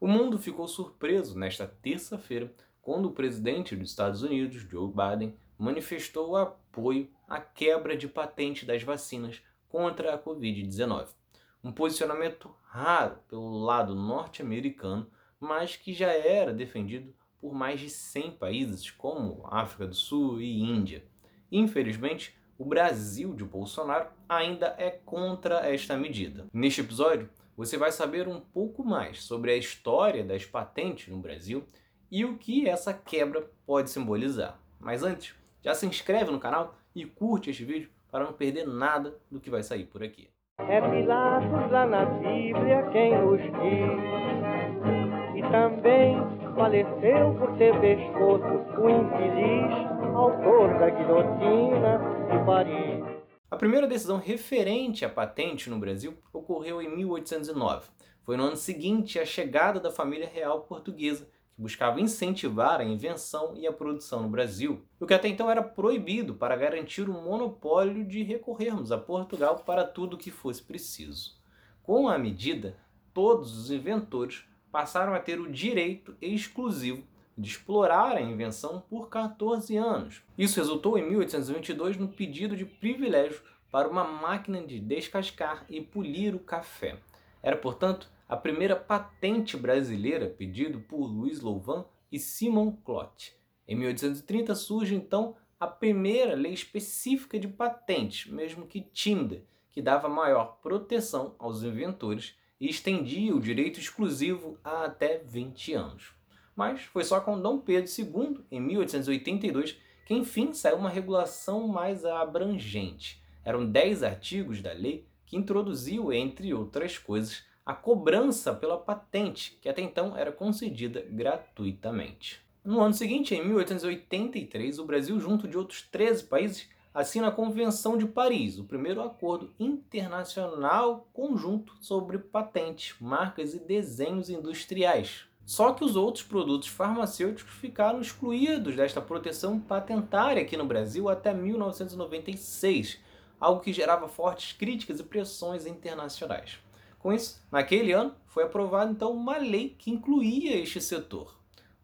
O mundo ficou surpreso nesta terça-feira quando o presidente dos Estados Unidos, Joe Biden, manifestou apoio à quebra de patente das vacinas contra a Covid-19. Um posicionamento raro pelo lado norte-americano, mas que já era defendido por mais de 100 países, como África do Sul e Índia. Infelizmente, o Brasil de Bolsonaro ainda é contra esta medida. Neste episódio, você vai saber um pouco mais sobre a história das patentes no Brasil e o que essa quebra pode simbolizar. Mas antes, já se inscreve no canal e curte este vídeo para não perder nada do que vai sair por aqui. É Pilatos lá na Bíblia quem diz E também faleceu por ter pescoço o infeliz autor da guilhotina de Paris. A primeira decisão referente à patente no Brasil ocorreu em 1809. Foi no ano seguinte à chegada da família real portuguesa, que buscava incentivar a invenção e a produção no Brasil, o que até então era proibido para garantir o monopólio de recorrermos a Portugal para tudo o que fosse preciso. Com a medida, todos os inventores passaram a ter o direito exclusivo de explorar a invenção por 14 anos. Isso resultou em 1822 no pedido de privilégio para uma máquina de descascar e polir o café. Era, portanto, a primeira patente brasileira pedido por Louis Louvain e Simon Clot. Em 1830 surge então a primeira lei específica de patentes, mesmo que tímida, que dava maior proteção aos inventores e estendia o direito exclusivo a até 20 anos mas foi só com Dom Pedro II, em 1882, que enfim saiu uma regulação mais abrangente. Eram 10 artigos da lei que introduziu, entre outras coisas, a cobrança pela patente, que até então era concedida gratuitamente. No ano seguinte, em 1883, o Brasil, junto de outros 13 países, assina a Convenção de Paris, o primeiro acordo internacional conjunto sobre patentes, marcas e desenhos industriais, só que os outros produtos farmacêuticos ficaram excluídos desta proteção patentária aqui no Brasil até 1996, algo que gerava fortes críticas e pressões internacionais. Com isso, naquele ano, foi aprovada então uma lei que incluía este setor.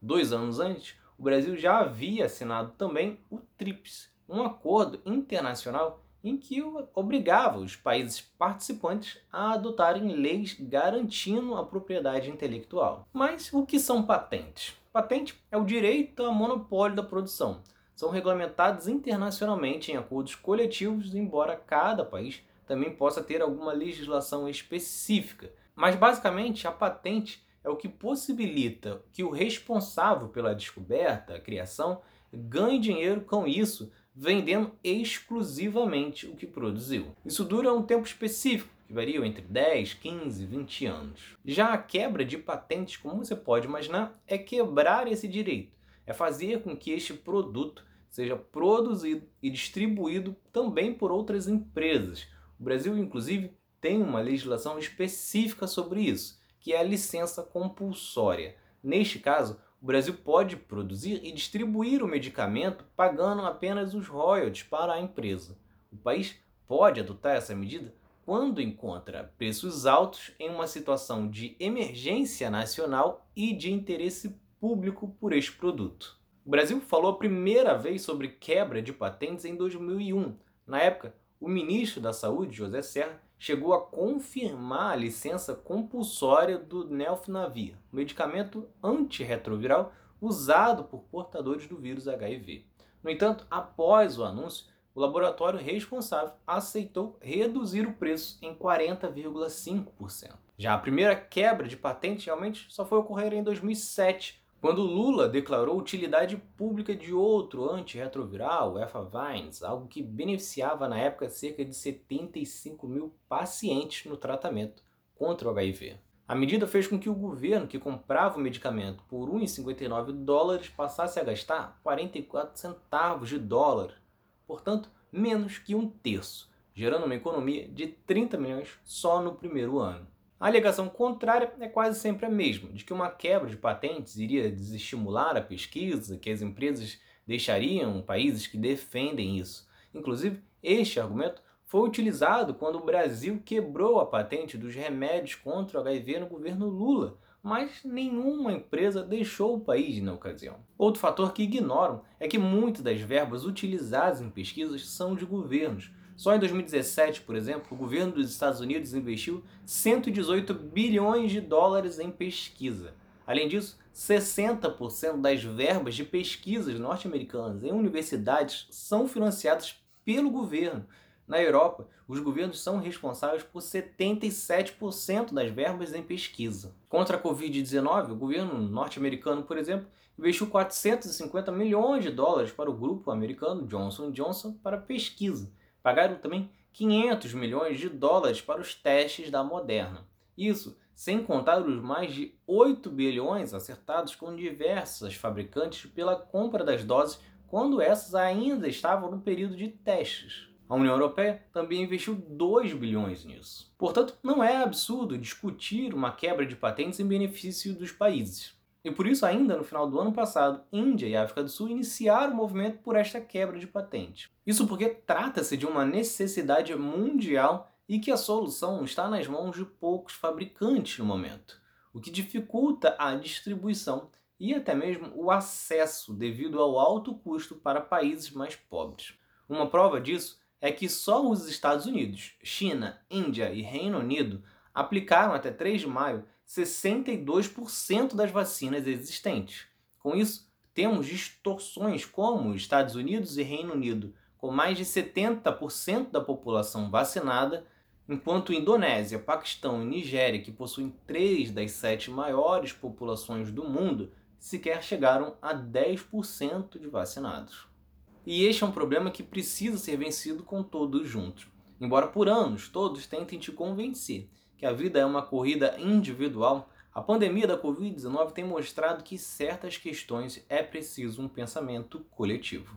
Dois anos antes, o Brasil já havia assinado também o TRIPS, um acordo internacional em que obrigava os países participantes a adotarem leis garantindo a propriedade intelectual. Mas o que são patentes? Patente é o direito a monopólio da produção. São regulamentados internacionalmente em acordos coletivos, embora cada país também possa ter alguma legislação específica. Mas basicamente a patente é o que possibilita que o responsável pela descoberta, a criação, ganhe dinheiro com isso vendendo exclusivamente o que produziu. Isso dura um tempo específico, que varia entre 10, 15, 20 anos. Já a quebra de patentes, como você pode imaginar, é quebrar esse direito, é fazer com que este produto seja produzido e distribuído também por outras empresas. O Brasil, inclusive, tem uma legislação específica sobre isso, que é a licença compulsória. Neste caso, o Brasil pode produzir e distribuir o medicamento pagando apenas os royalties para a empresa. O país pode adotar essa medida quando encontra preços altos em uma situação de emergência nacional e de interesse público por este produto. O Brasil falou a primeira vez sobre quebra de patentes em 2001. Na época, o ministro da Saúde, José Serra, chegou a confirmar a licença compulsória do Nelfnavir, medicamento antirretroviral usado por portadores do vírus HIV. No entanto, após o anúncio, o laboratório responsável aceitou reduzir o preço em 40,5%. Já a primeira quebra de patente realmente só foi ocorrer em 2007, quando Lula declarou utilidade pública de outro antirretroviral, o Efavines, algo que beneficiava na época cerca de 75 mil pacientes no tratamento contra o HIV. A medida fez com que o governo, que comprava o medicamento por 1,59 dólares, passasse a gastar 44 centavos de dólar, portanto, menos que um terço, gerando uma economia de 30 milhões só no primeiro ano. A alegação contrária é quase sempre a mesma, de que uma quebra de patentes iria desestimular a pesquisa, que as empresas deixariam países que defendem isso. Inclusive, este argumento foi utilizado quando o Brasil quebrou a patente dos remédios contra o HIV no governo Lula, mas nenhuma empresa deixou o país na ocasião. Outro fator que ignoram é que muitas das verbas utilizadas em pesquisas são de governos. Só em 2017, por exemplo, o governo dos Estados Unidos investiu 118 bilhões de dólares em pesquisa. Além disso, 60% das verbas de pesquisas norte-americanas em universidades são financiadas pelo governo. Na Europa, os governos são responsáveis por 77% das verbas em pesquisa. Contra a Covid-19, o governo norte-americano, por exemplo, investiu 450 milhões de dólares para o grupo americano Johnson Johnson para pesquisa. Pagaram também 500 milhões de dólares para os testes da Moderna. Isso sem contar os mais de 8 bilhões acertados com diversas fabricantes pela compra das doses quando essas ainda estavam no período de testes. A União Europeia também investiu 2 bilhões nisso. Portanto, não é absurdo discutir uma quebra de patentes em benefício dos países. E por isso, ainda no final do ano passado, Índia e África do Sul iniciaram o movimento por esta quebra de patente. Isso porque trata-se de uma necessidade mundial e que a solução está nas mãos de poucos fabricantes no momento, o que dificulta a distribuição e até mesmo o acesso devido ao alto custo para países mais pobres. Uma prova disso é que só os Estados Unidos, China, Índia e Reino Unido aplicaram até 3 de maio 62% das vacinas existentes. Com isso, temos distorções como Estados Unidos e Reino Unido, com mais de 70% da população vacinada, enquanto Indonésia, Paquistão e Nigéria, que possuem três das sete maiores populações do mundo, sequer chegaram a 10% de vacinados. E este é um problema que precisa ser vencido com todos juntos. Embora por anos todos tentem te convencer que a vida é uma corrida individual, a pandemia da Covid-19 tem mostrado que certas questões é preciso um pensamento coletivo.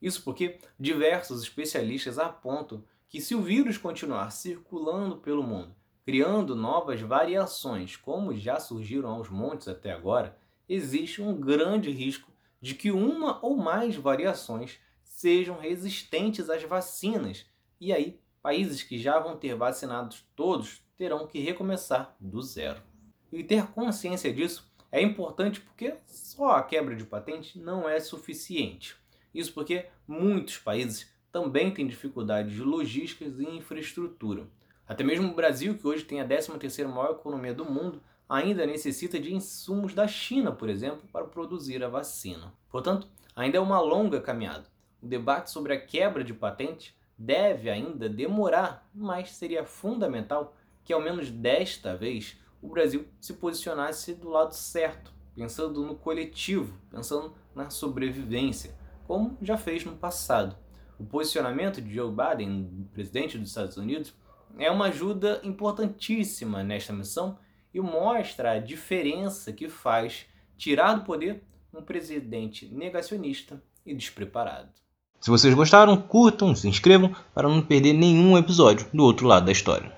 Isso porque diversos especialistas apontam que se o vírus continuar circulando pelo mundo, criando novas variações, como já surgiram aos montes até agora, existe um grande risco de que uma ou mais variações sejam resistentes às vacinas. E aí, países que já vão ter vacinados todos terão que recomeçar do zero. E ter consciência disso é importante porque só a quebra de patente não é suficiente. Isso porque muitos países também tem dificuldades logísticas e infraestrutura. Até mesmo o Brasil, que hoje tem a 13ª maior economia do mundo, ainda necessita de insumos da China, por exemplo, para produzir a vacina. Portanto, ainda é uma longa caminhada. O debate sobre a quebra de patente deve ainda demorar, mas seria fundamental que, ao menos desta vez, o Brasil se posicionasse do lado certo, pensando no coletivo, pensando na sobrevivência, como já fez no passado. O posicionamento de Joe Biden, presidente dos Estados Unidos, é uma ajuda importantíssima nesta missão e mostra a diferença que faz tirar do poder um presidente negacionista e despreparado. Se vocês gostaram, curtam, se inscrevam para não perder nenhum episódio do outro lado da história.